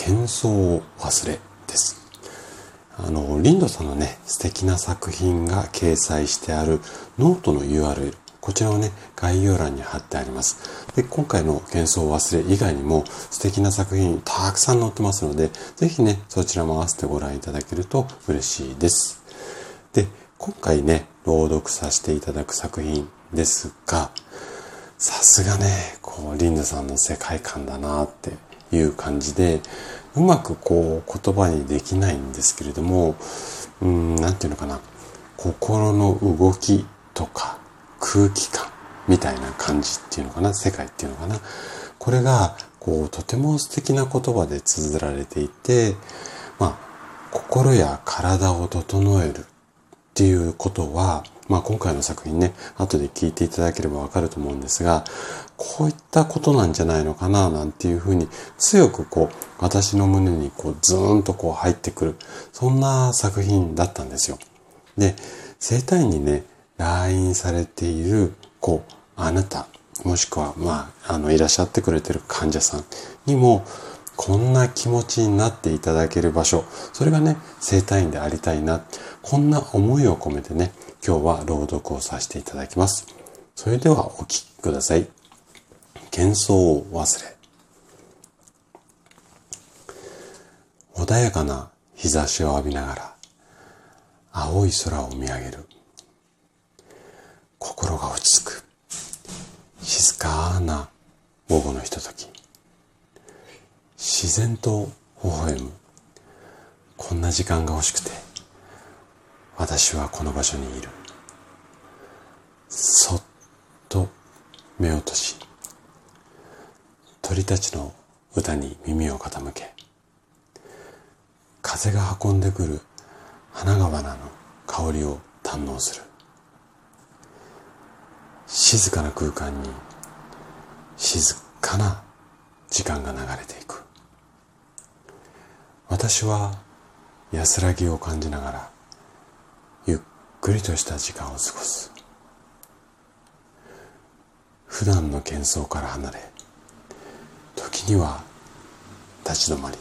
喧騒を忘れですあのリンドさんのね素敵な作品が掲載してあるノートの URL こちらをね、概要欄に貼ってあります。で、今回の喧騒忘れ以外にも素敵な作品たくさん載ってますので、ぜひね、そちらも合わせてご覧いただけると嬉しいです。で、今回ね、朗読させていただく作品ですが、さすがね、こう、リンダさんの世界観だなっていう感じで、うまくこう、言葉にできないんですけれども、うん、なんていうのかな、心の動きとか空気感みたいな感じっていうのかな、世界っていうのかな。これが、こう、とても素敵な言葉で綴られていて、まあ、心や体を整えるっていうことは、まあ今回の作品ね、後で聞いていただければわかると思うんですが、こういったことなんじゃないのかな、なんていうふうに強くこう、私の胸にこう、ズーンとこう入ってくる、そんな作品だったんですよ。で、生体にね、来院されている子、あなた、もしくは、まあ、あの、いらっしゃってくれてる患者さんにも、こんな気持ちになっていただける場所、それがね、生体院でありたいな、こんな思いを込めてね、今日は朗読をさせていただきます。それではお聴きください。幻想を忘れ。穏やかな日差しを浴びながら、青い空を見上げる。心が落ち着く。静かな午後のひととき。自然と微笑む。こんな時間が欲しくて、私はこの場所にいる。そっと目を閉じ、鳥たちの歌に耳を傾け、風が運んでくる花々の香りを堪能する。静かな空間に静かな時間が流れていく。私は安らぎを感じながらゆっくりとした時間を過ごす。普段の喧騒から離れ時には立ち止まり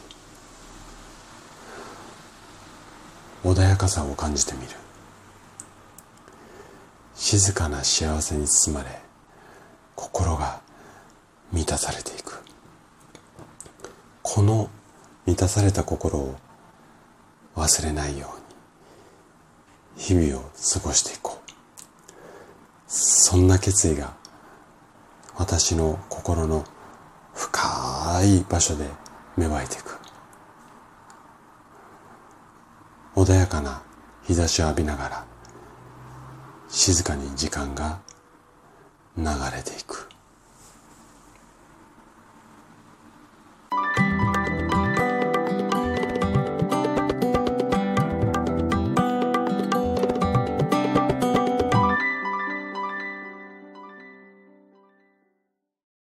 穏やかさを感じてみる。静かな幸せに包まれ心が満たされていく。この満たされた心を忘れないように日々を過ごしていこう。そんな決意が私の心の深い場所で芽生えていく。穏やかな日差しを浴びながら静かに時間が流れていく。